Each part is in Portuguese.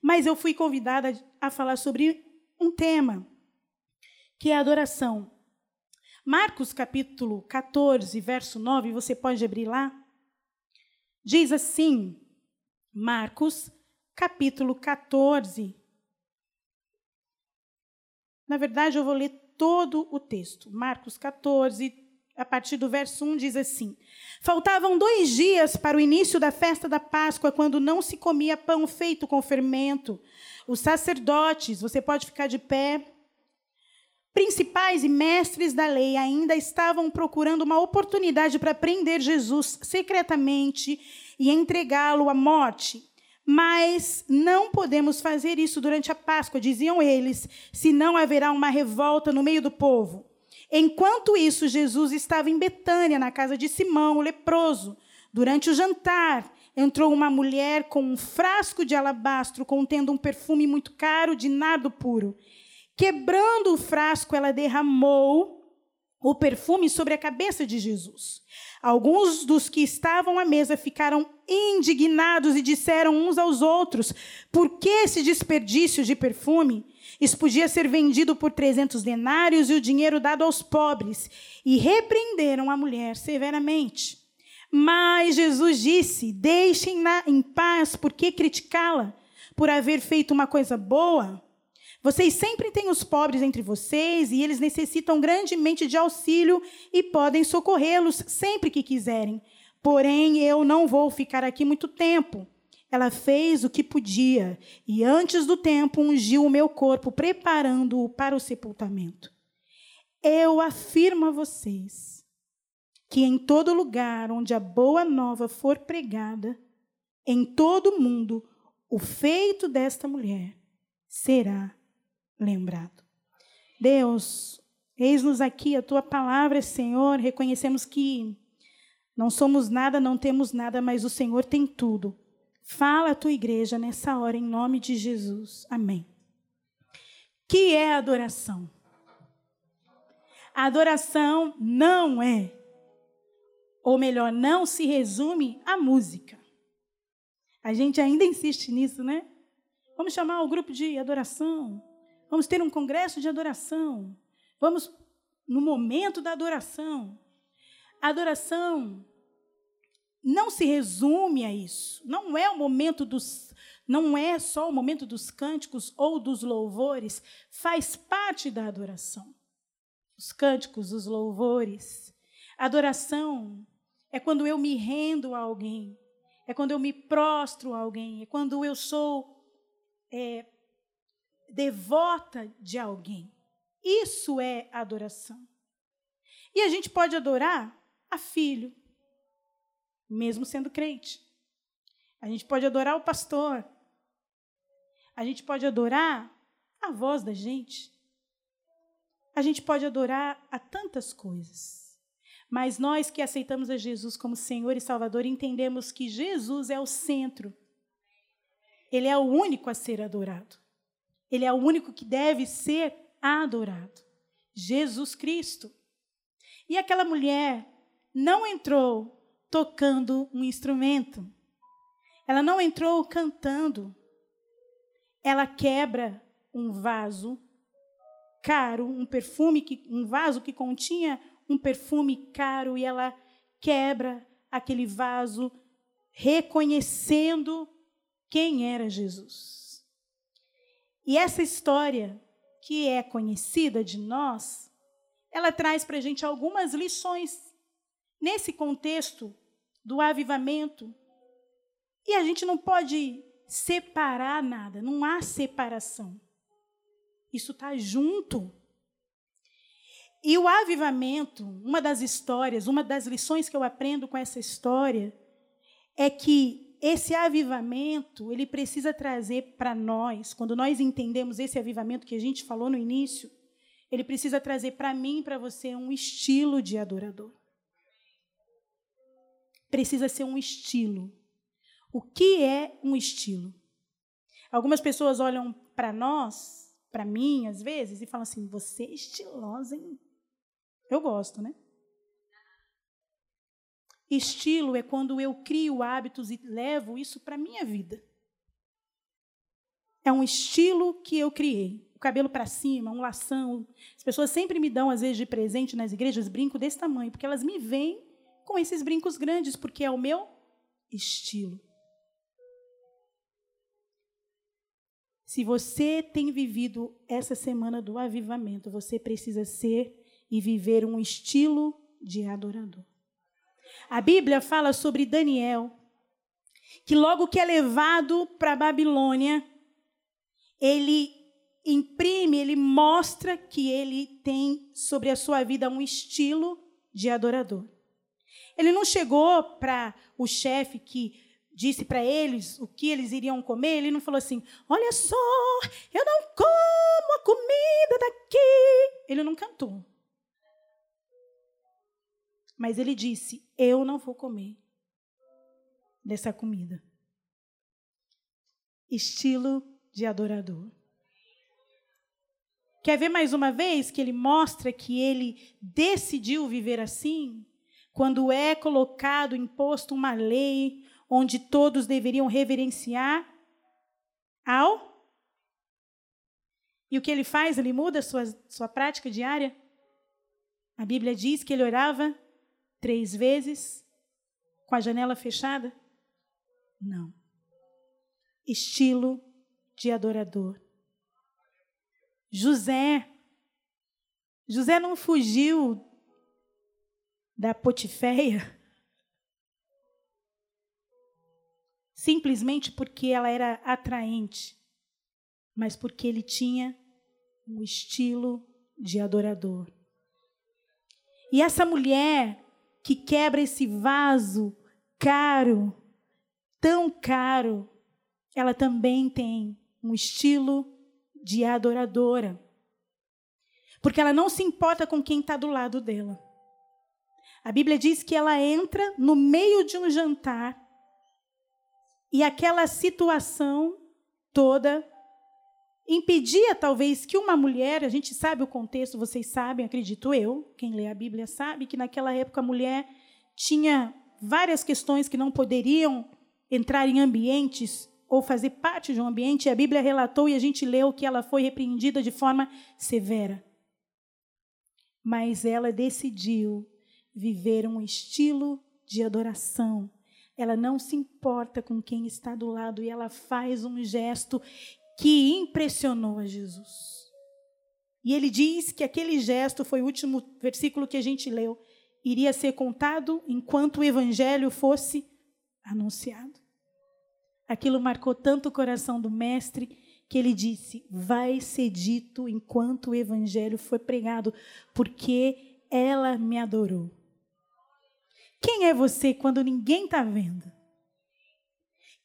Mas eu fui convidada a falar sobre um tema, que é a adoração. Marcos capítulo 14, verso 9, você pode abrir lá? Diz assim, Marcos capítulo 14. Na verdade, eu vou ler todo o texto. Marcos 14, a partir do verso 1, diz assim: Faltavam dois dias para o início da festa da Páscoa, quando não se comia pão feito com fermento. Os sacerdotes, você pode ficar de pé, principais e mestres da lei ainda estavam procurando uma oportunidade para prender Jesus secretamente e entregá-lo à morte. Mas não podemos fazer isso durante a Páscoa, diziam eles, senão haverá uma revolta no meio do povo. Enquanto isso, Jesus estava em Betânia, na casa de Simão, o leproso. Durante o jantar, entrou uma mulher com um frasco de alabastro contendo um perfume muito caro de nardo puro. Quebrando o frasco, ela derramou o perfume sobre a cabeça de Jesus. Alguns dos que estavam à mesa ficaram indignados e disseram uns aos outros: Por que esse desperdício de perfume? Isso podia ser vendido por 300 denários e o dinheiro dado aos pobres. E repreenderam a mulher severamente. Mas Jesus disse: Deixem-na em paz, por que criticá-la? Por haver feito uma coisa boa? Vocês sempre têm os pobres entre vocês e eles necessitam grandemente de auxílio e podem socorrê-los sempre que quiserem. Porém, eu não vou ficar aqui muito tempo. Ela fez o que podia e, antes do tempo, ungiu o meu corpo, preparando-o para o sepultamento. Eu afirmo a vocês que em todo lugar onde a boa nova for pregada, em todo o mundo, o feito desta mulher será lembrado. Deus, eis-nos aqui a tua palavra, Senhor. Reconhecemos que não somos nada, não temos nada, mas o Senhor tem tudo. Fala a tua igreja nessa hora, em nome de Jesus. Amém. Que é adoração? A adoração não é, ou melhor, não se resume à música. A gente ainda insiste nisso, né? Vamos chamar o grupo de adoração. Vamos ter um congresso de adoração. Vamos no momento da adoração. Adoração não se resume a isso. Não é o momento dos não é só o momento dos cânticos ou dos louvores, faz parte da adoração. Os cânticos, os louvores. Adoração é quando eu me rendo a alguém, é quando eu me prostro a alguém, é quando eu sou é, devota de alguém. Isso é adoração. E a gente pode adorar a filho, mesmo sendo crente. A gente pode adorar o pastor. A gente pode adorar a voz da gente. A gente pode adorar a tantas coisas. Mas nós que aceitamos a Jesus como Senhor e Salvador, entendemos que Jesus é o centro. Ele é o único a ser adorado. Ele é o único que deve ser adorado. Jesus Cristo. E aquela mulher não entrou tocando um instrumento. Ela não entrou cantando. Ela quebra um vaso caro, um perfume que um vaso que continha um perfume caro e ela quebra aquele vaso reconhecendo quem era Jesus. E essa história que é conhecida de nós, ela traz para a gente algumas lições nesse contexto do avivamento. E a gente não pode separar nada, não há separação. Isso está junto. E o avivamento, uma das histórias, uma das lições que eu aprendo com essa história, é que esse avivamento, ele precisa trazer para nós, quando nós entendemos esse avivamento que a gente falou no início, ele precisa trazer para mim e para você um estilo de adorador precisa ser um estilo. O que é um estilo? Algumas pessoas olham para nós, para mim, às vezes, e falam assim: você é estilosa, hein? Eu gosto, né? Estilo é quando eu crio hábitos e levo isso para a minha vida. é um estilo que eu criei. O cabelo para cima, um lação. As pessoas sempre me dão, às vezes, de presente nas igrejas, brinco desse tamanho, porque elas me veem com esses brincos grandes, porque é o meu estilo. Se você tem vivido essa semana do avivamento, você precisa ser e viver um estilo de adorador. A Bíblia fala sobre Daniel, que logo que é levado para a Babilônia, ele imprime, ele mostra que ele tem sobre a sua vida um estilo de adorador. Ele não chegou para o chefe que disse para eles o que eles iriam comer, ele não falou assim: Olha só, eu não como a comida daqui. Ele não cantou. Mas ele disse: Eu não vou comer dessa comida. Estilo de adorador. Quer ver mais uma vez que ele mostra que ele decidiu viver assim? Quando é colocado, imposto uma lei onde todos deveriam reverenciar ao. E o que ele faz? Ele muda sua, sua prática diária? A Bíblia diz que ele orava três vezes com a janela fechada? Não. Estilo de adorador. José. José não fugiu da Potiféia simplesmente porque ela era atraente, mas porque ele tinha um estilo de adorador. E essa mulher que quebra esse vaso caro, tão caro, ela também tem um estilo de adoradora. Porque ela não se importa com quem está do lado dela. A Bíblia diz que ela entra no meio de um jantar e aquela situação toda impedia talvez que uma mulher, a gente sabe o contexto, vocês sabem, acredito eu, quem lê a Bíblia sabe que naquela época a mulher tinha várias questões que não poderiam entrar em ambientes ou fazer parte de um ambiente, a Bíblia relatou e a gente leu que ela foi repreendida de forma severa. Mas ela decidiu viver um estilo de adoração. Ela não se importa com quem está do lado e ela faz um gesto que impressionou a Jesus. E ele diz que aquele gesto foi o último versículo que a gente leu, iria ser contado enquanto o evangelho fosse anunciado. Aquilo marcou tanto o coração do mestre que ele disse: Vai ser dito enquanto o evangelho foi pregado, porque ela me adorou. Quem é você quando ninguém está vendo?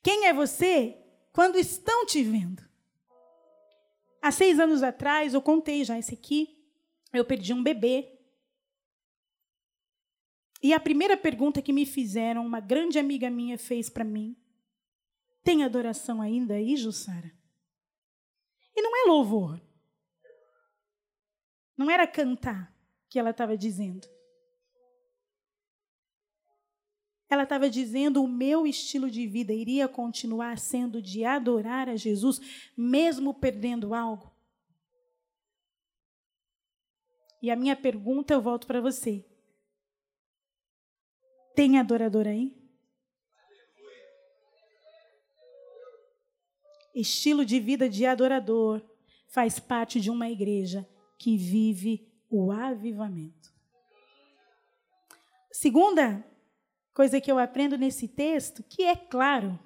Quem é você quando estão te vendo? Há seis anos atrás, eu contei já esse aqui, eu perdi um bebê. E a primeira pergunta que me fizeram, uma grande amiga minha fez para mim, tem adoração ainda aí, Jussara? E não é louvor. Não era cantar que ela estava dizendo. Ela estava dizendo: o meu estilo de vida iria continuar sendo de adorar a Jesus, mesmo perdendo algo. E a minha pergunta eu volto para você: tem adorador aí? estilo de vida de adorador, faz parte de uma igreja que vive o avivamento. Segunda coisa que eu aprendo nesse texto, que é claro,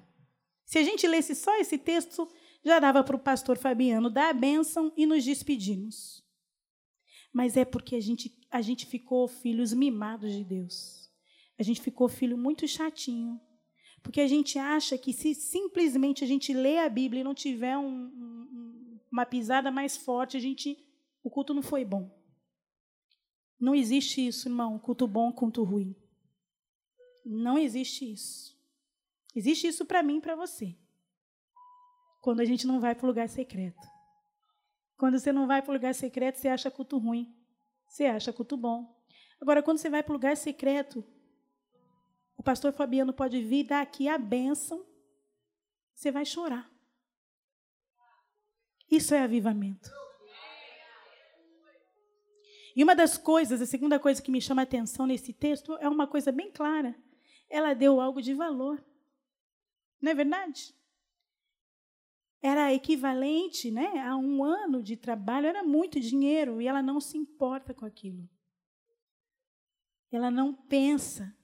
se a gente lesse só esse texto, já dava para o pastor Fabiano dar a bênção e nos despedirmos. Mas é porque a gente, a gente ficou filhos mimados de Deus. A gente ficou filho muito chatinho, porque a gente acha que se simplesmente a gente lê a Bíblia e não tiver um, um, uma pisada mais forte, a gente, o culto não foi bom. Não existe isso, irmão, culto bom, culto ruim. Não existe isso. Existe isso para mim e para você. Quando a gente não vai para o lugar secreto. Quando você não vai para o lugar secreto, você acha culto ruim. Você acha culto bom. Agora, quando você vai para o lugar secreto, o pastor Fabiano pode vir dar aqui a bênção. Você vai chorar. Isso é avivamento. E uma das coisas, a segunda coisa que me chama a atenção nesse texto é uma coisa bem clara. Ela deu algo de valor. Não é verdade? Era equivalente né, a um ano de trabalho, era muito dinheiro, e ela não se importa com aquilo. Ela não pensa,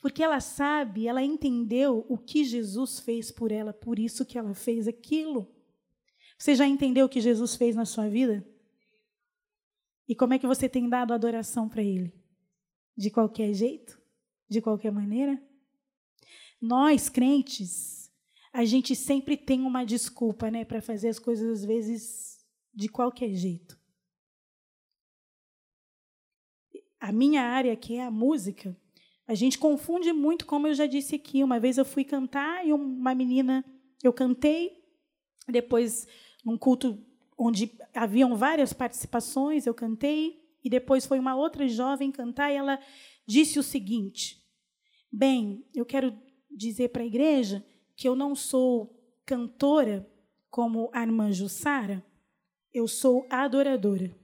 porque ela sabe, ela entendeu o que Jesus fez por ela, por isso que ela fez aquilo. Você já entendeu o que Jesus fez na sua vida? E como é que você tem dado adoração para Ele? De qualquer jeito? De qualquer maneira? Nós, crentes, a gente sempre tem uma desculpa, né, para fazer as coisas às vezes de qualquer jeito. A minha área, que é a música, a gente confunde muito, como eu já disse aqui. Uma vez eu fui cantar e uma menina, eu cantei, depois, num culto onde haviam várias participações, eu cantei, e depois foi uma outra jovem cantar, e ela disse o seguinte: Bem, eu quero dizer para a igreja que eu não sou cantora como a irmã Jussara, eu sou adoradora.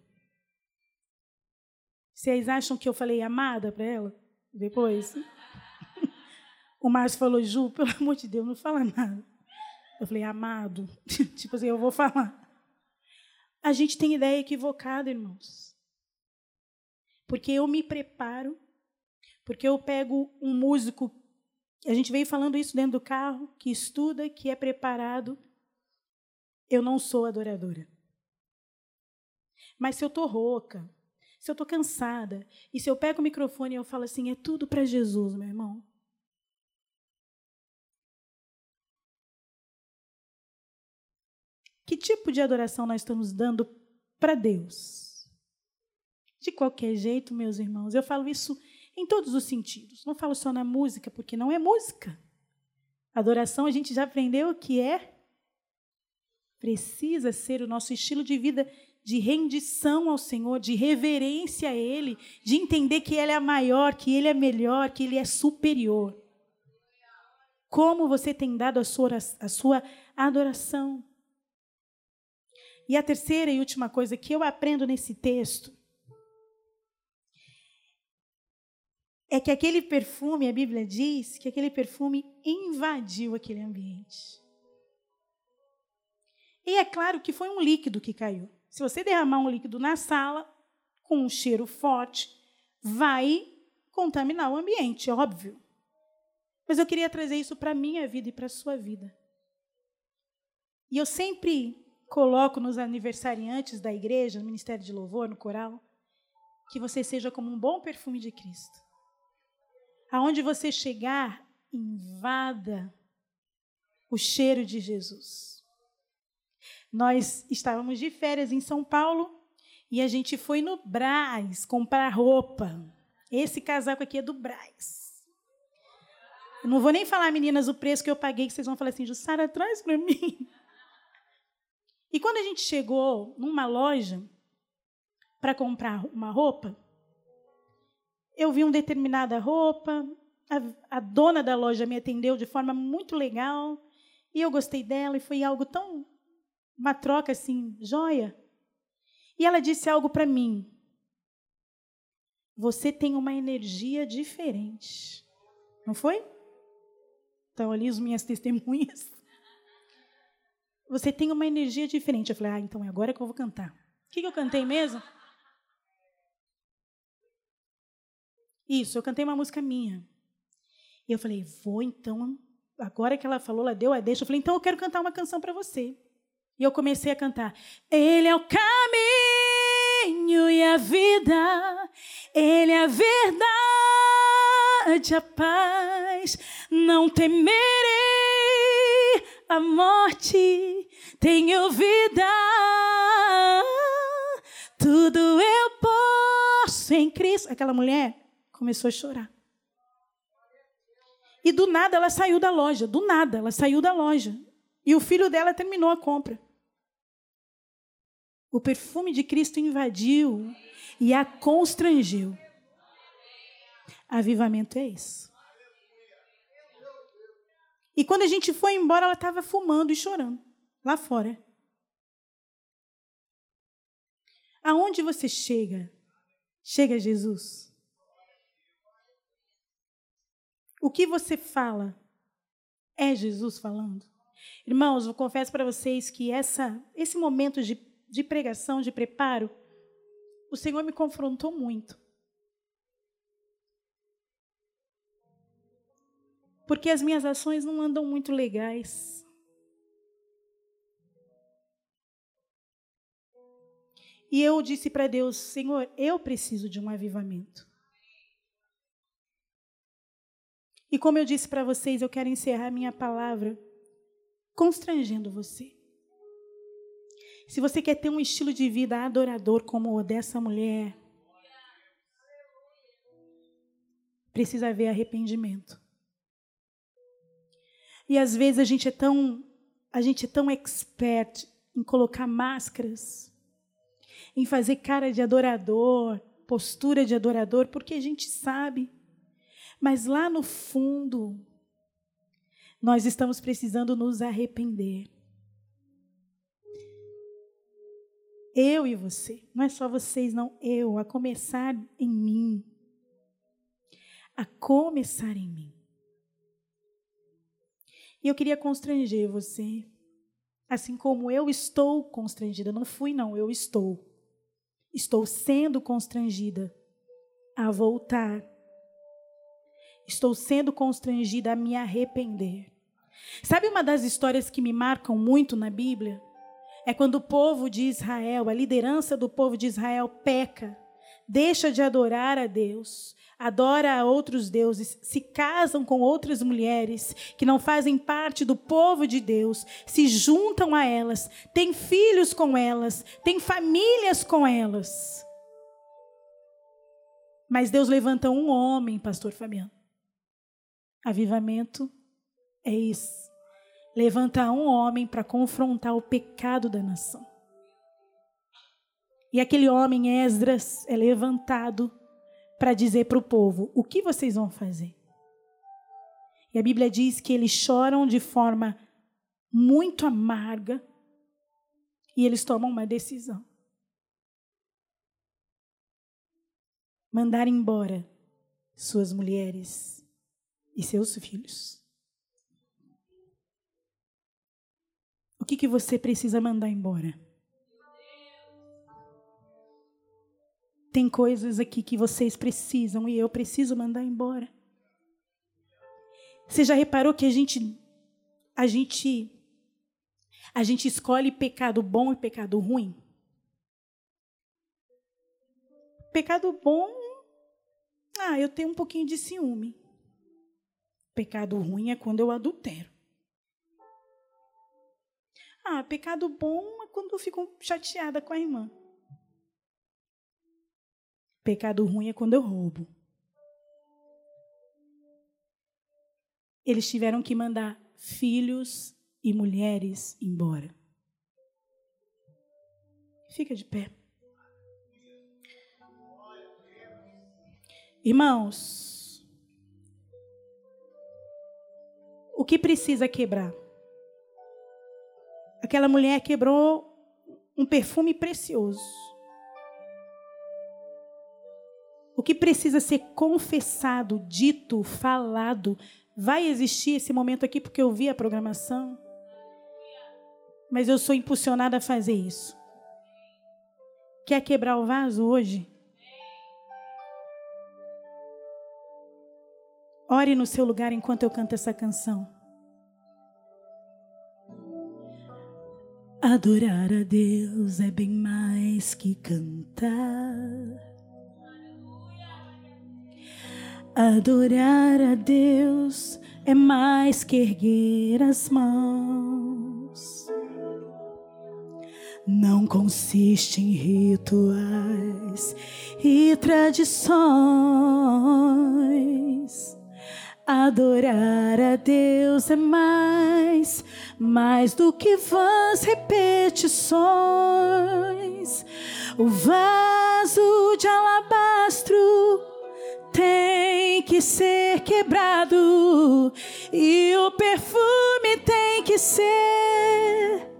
Vocês acham que eu falei amada para ela? Depois. o Márcio falou, Ju, pelo amor de Deus, não fala nada. Eu falei, amado. tipo assim, eu vou falar. A gente tem ideia equivocada, irmãos. Porque eu me preparo, porque eu pego um músico, a gente veio falando isso dentro do carro, que estuda, que é preparado. Eu não sou adoradora. Mas se eu estou rouca, se eu estou cansada, e se eu pego o microfone e eu falo assim, é tudo para Jesus, meu irmão. Que tipo de adoração nós estamos dando para Deus? De qualquer jeito, meus irmãos, eu falo isso em todos os sentidos. Não falo só na música, porque não é música. Adoração a gente já aprendeu que é. Precisa ser o nosso estilo de vida de rendição ao Senhor, de reverência a Ele, de entender que Ele é maior, que Ele é melhor, que Ele é superior. Como você tem dado a sua, a sua adoração? E a terceira e última coisa que eu aprendo nesse texto é que aquele perfume, a Bíblia diz que aquele perfume invadiu aquele ambiente. E é claro que foi um líquido que caiu. Se você derramar um líquido na sala com um cheiro forte, vai contaminar o ambiente, é óbvio. Mas eu queria trazer isso para a minha vida e para a sua vida. E eu sempre coloco nos aniversariantes da igreja, no ministério de louvor, no coral, que você seja como um bom perfume de Cristo. Aonde você chegar, invada o cheiro de Jesus. Nós estávamos de férias em São Paulo e a gente foi no Braz comprar roupa. Esse casaco aqui é do Braz. Eu não vou nem falar, meninas, o preço que eu paguei, que vocês vão falar assim, Jussara, traz para mim. E quando a gente chegou numa loja para comprar uma roupa, eu vi uma determinada roupa, a, a, dona da loja me atendeu de forma muito legal, e eu gostei dela, e foi algo tão. uma troca assim, joia. E ela disse algo para mim. Você tem uma energia diferente. Não foi? Então, ali as minhas testemunhas. Você tem uma energia diferente. Eu falei, ah, então é agora que eu vou cantar. O que, que eu cantei mesmo? Isso, eu cantei uma música minha. E eu falei, vou então. Agora que ela falou, ela deu a deixa. Eu falei, então eu quero cantar uma canção para você. E eu comecei a cantar. Ele é o caminho e a vida, Ele é a verdade, a paz. Não temerei a morte, tenho vida. Tudo eu posso em Cristo. Aquela mulher começou a chorar. E do nada ela saiu da loja, do nada ela saiu da loja. E o filho dela terminou a compra. O perfume de Cristo invadiu e a constrangeu. Avivamento é isso. E quando a gente foi embora, ela estava fumando e chorando lá fora. Aonde você chega? Chega Jesus. O que você fala é Jesus falando? Irmãos, eu confesso para vocês que essa, esse momento de, de pregação, de preparo, o Senhor me confrontou muito. Porque as minhas ações não andam muito legais. E eu disse para Deus: Senhor, eu preciso de um avivamento. E como eu disse para vocês, eu quero encerrar minha palavra constrangendo você. Se você quer ter um estilo de vida adorador como o dessa mulher, precisa haver arrependimento. E às vezes a gente é tão a gente é tão expert em colocar máscaras em fazer cara de adorador, postura de adorador, porque a gente sabe. Mas lá no fundo, nós estamos precisando nos arrepender. Eu e você, não é só vocês, não, eu, a começar em mim. A começar em mim. E eu queria constranger você, assim como eu estou constrangida. Não fui, não, eu estou. Estou sendo constrangida a voltar. Estou sendo constrangida a me arrepender. Sabe uma das histórias que me marcam muito na Bíblia? É quando o povo de Israel, a liderança do povo de Israel, peca, deixa de adorar a Deus, adora a outros deuses, se casam com outras mulheres que não fazem parte do povo de Deus, se juntam a elas, têm filhos com elas, têm famílias com elas. Mas Deus levanta um homem, pastor Fabiano. Avivamento é isso. Levanta um homem para confrontar o pecado da nação. E aquele homem, Esdras, é levantado para dizer para o povo: o que vocês vão fazer? E a Bíblia diz que eles choram de forma muito amarga e eles tomam uma decisão: mandar embora suas mulheres e seus filhos. O que, que você precisa mandar embora? Tem coisas aqui que vocês precisam e eu preciso mandar embora. Você já reparou que a gente a gente a gente escolhe pecado bom e pecado ruim? Pecado bom, ah, eu tenho um pouquinho de ciúme. Pecado ruim é quando eu adultero. Ah, pecado bom é quando eu fico chateada com a irmã. Pecado ruim é quando eu roubo. Eles tiveram que mandar filhos e mulheres embora. Fica de pé. Irmãos, o que precisa quebrar? Aquela mulher quebrou um perfume precioso. O que precisa ser confessado, dito, falado. Vai existir esse momento aqui porque eu vi a programação. Mas eu sou impulsionada a fazer isso. Quer quebrar o vaso hoje? Ore no seu lugar enquanto eu canto essa canção. Adorar a Deus é bem mais que cantar. Adorar a Deus é mais que erguer as mãos. Não consiste em rituais e tradições. Adorar a Deus é mais, mais do que vãs repetições. O vaso de alabastro tem que ser quebrado e o perfume tem que ser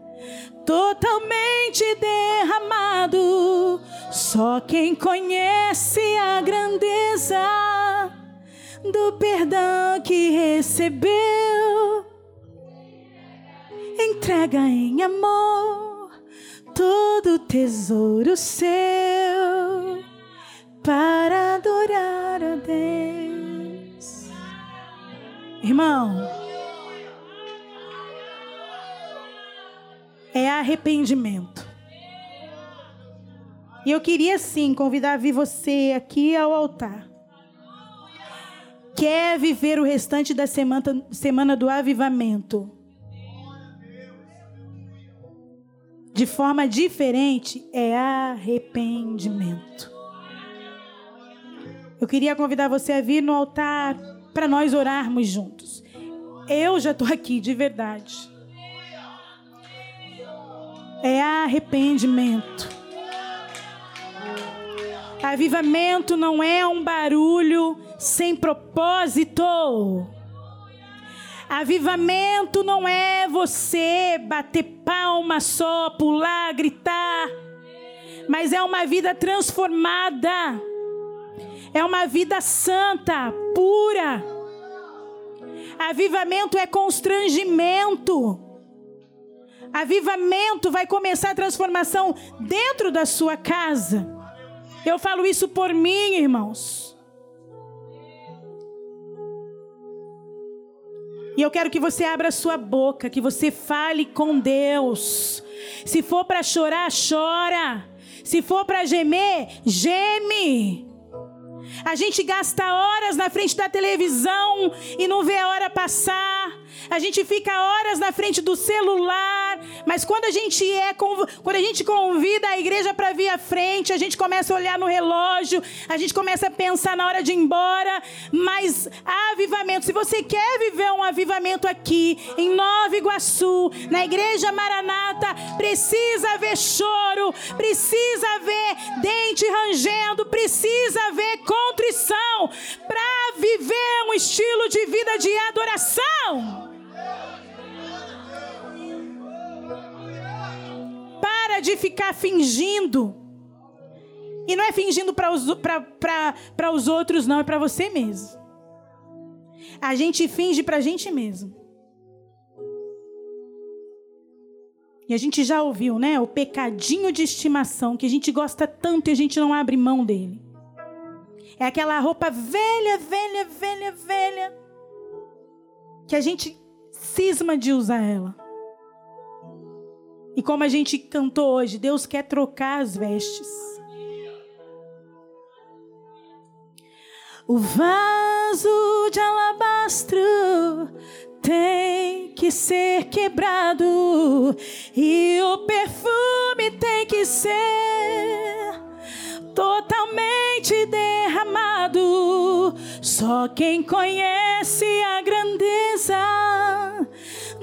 totalmente derramado Só quem conhece a grandeza do perdão que recebeu, entrega em amor todo tesouro seu para adorar a Deus. Irmão, é arrependimento. E eu queria sim convidar a vir você aqui ao altar. Quer viver o restante da semana, semana do avivamento de forma diferente? É arrependimento. Eu queria convidar você a vir no altar para nós orarmos juntos. Eu já estou aqui de verdade. É arrependimento. Avivamento não é um barulho sem propósito. Avivamento não é você bater palma só, pular, gritar, mas é uma vida transformada. É uma vida santa, pura. Avivamento é constrangimento. Avivamento vai começar a transformação dentro da sua casa. Eu falo isso por mim, irmãos. E eu quero que você abra sua boca, que você fale com Deus. Se for para chorar, chora. Se for para gemer, geme. A gente gasta horas na frente da televisão e não vê a hora passar. A gente fica horas na frente do celular, mas quando a gente é quando a gente convida a igreja para vir à frente, a gente começa a olhar no relógio, a gente começa a pensar na hora de ir embora, mas avivamento, se você quer viver um avivamento aqui em Nova Iguaçu, na igreja Maranata, precisa ver choro, precisa ver dente rangendo, precisa ver contrição para viver um estilo de vida de adoração. Para de ficar fingindo. E não é fingindo para os, os outros, não, é para você mesmo. A gente finge para a gente mesmo. E a gente já ouviu, né? O pecadinho de estimação que a gente gosta tanto e a gente não abre mão dele. É aquela roupa velha, velha, velha, velha. Que a gente cisma de usar ela. E como a gente cantou hoje, Deus quer trocar as vestes. O vaso de alabastro tem que ser quebrado e o perfume tem que ser totalmente derramado. Só quem conhece a grandeza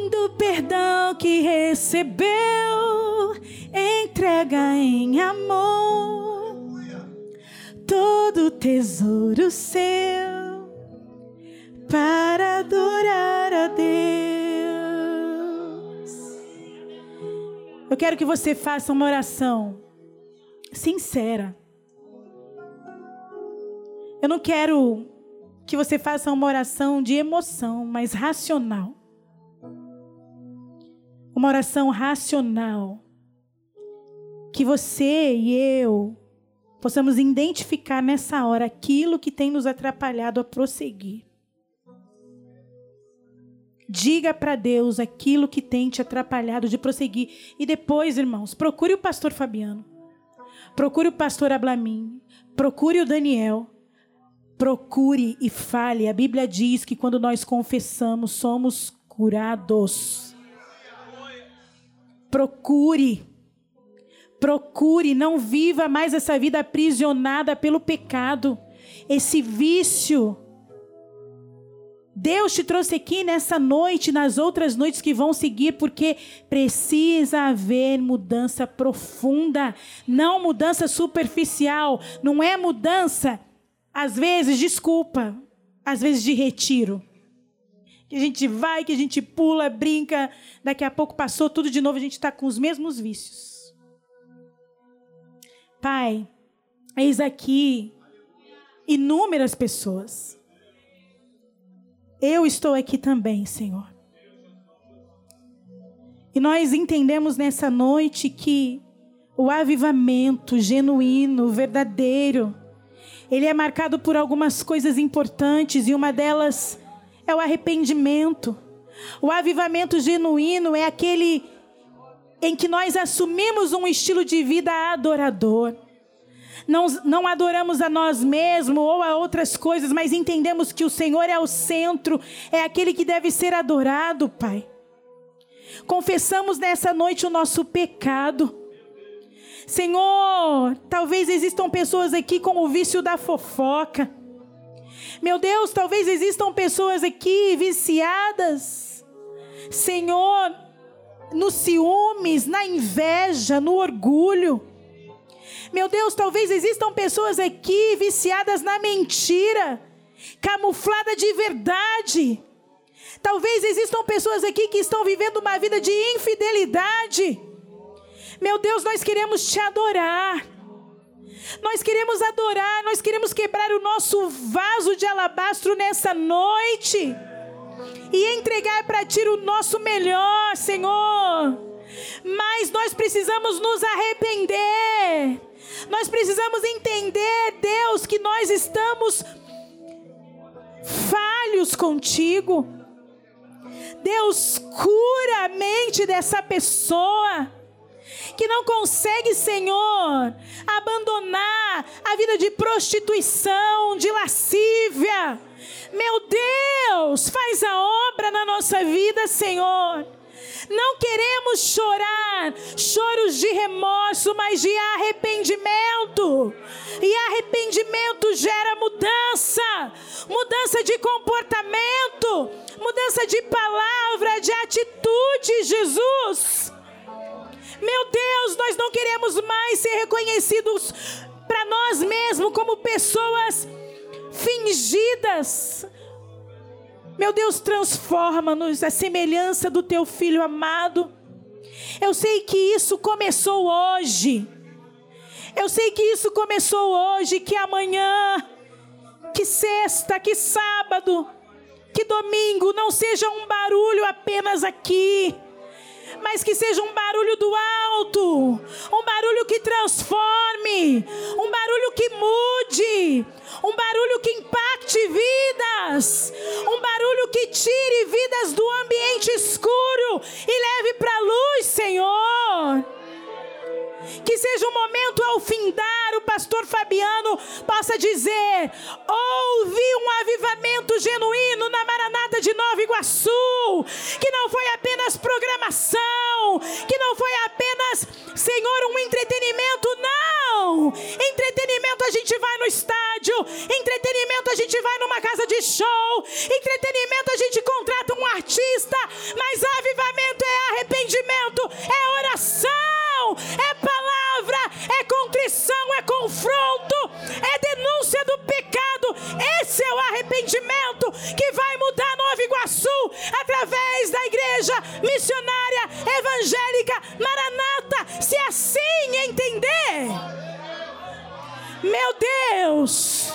do perdão que recebeu, entrega em amor todo tesouro seu para adorar a Deus. Eu quero que você faça uma oração sincera. Eu não quero que você faça uma oração de emoção, mas racional uma oração racional. Que você e eu possamos identificar nessa hora aquilo que tem nos atrapalhado a prosseguir. Diga para Deus aquilo que tem te atrapalhado de prosseguir. E depois, irmãos, procure o pastor Fabiano. Procure o pastor Ablamin. Procure o Daniel. Procure e fale. A Bíblia diz que quando nós confessamos, somos curados. Procure. Procure, não viva mais essa vida aprisionada pelo pecado, esse vício. Deus te trouxe aqui nessa noite, nas outras noites que vão seguir, porque precisa haver mudança profunda, não mudança superficial, não é mudança, às vezes, desculpa, às vezes de retiro que a gente vai, que a gente pula, brinca, daqui a pouco passou tudo de novo, a gente está com os mesmos vícios. Pai, Eis aqui inúmeras pessoas. Eu estou aqui também, Senhor. E nós entendemos nessa noite que o avivamento genuíno, verdadeiro, ele é marcado por algumas coisas importantes e uma delas é o arrependimento. O avivamento genuíno é aquele em que nós assumimos um estilo de vida adorador. Não, não adoramos a nós mesmos ou a outras coisas, mas entendemos que o Senhor é o centro, é aquele que deve ser adorado, Pai. Confessamos nessa noite o nosso pecado. Senhor, talvez existam pessoas aqui com o vício da fofoca. Meu Deus, talvez existam pessoas aqui viciadas. Senhor, nos ciúmes, na inveja, no orgulho. Meu Deus, talvez existam pessoas aqui viciadas na mentira, camuflada de verdade. Talvez existam pessoas aqui que estão vivendo uma vida de infidelidade. Meu Deus, nós queremos te adorar. Nós queremos adorar, nós queremos quebrar o nosso vaso de alabastro nessa noite e entregar para ti o nosso melhor, Senhor. Mas nós precisamos nos arrepender. Nós precisamos entender, Deus, que nós estamos falhos contigo. Deus, cura a mente dessa pessoa que não consegue, Senhor, abandonar a vida de prostituição, de lascívia. Meu Deus, faz a obra na nossa vida, Senhor. Não queremos chorar choros de remorso, mas de arrependimento. E arrependimento gera mudança, mudança de comportamento, mudança de palavra, de atitude, Jesus. Meu Deus, nós não queremos mais ser reconhecidos para nós mesmos como pessoas fingidas. Meu Deus, transforma-nos a semelhança do teu filho amado. Eu sei que isso começou hoje. Eu sei que isso começou hoje, que amanhã, que sexta, que sábado, que domingo não seja um barulho apenas aqui mas que seja um barulho do alto, um barulho que transforme, um barulho que mude, um barulho que impacte vidas, um barulho que tire vidas do ambiente escuro e leve para a luz, Senhor. Que seja um momento ao findar, o pastor Fabiano possa dizer: houve um avivamento genuíno na Maranata de Nova Iguaçu, que não foi apenas programação, que não foi apenas, Senhor, um entretenimento, não! Entretenimento a gente vai no estádio, entretenimento a gente vai numa casa de show, entretenimento a gente contrata um artista, mas avivamento Deus,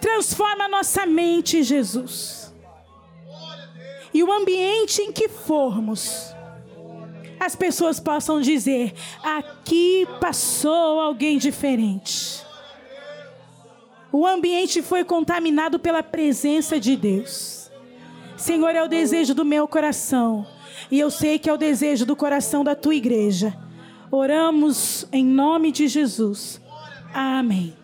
transforma nossa mente, Jesus. E o ambiente em que formos, as pessoas possam dizer: aqui passou alguém diferente. O ambiente foi contaminado pela presença de Deus. Senhor, é o desejo do meu coração. E eu sei que é o desejo do coração da tua igreja. Oramos em nome de Jesus. Amém.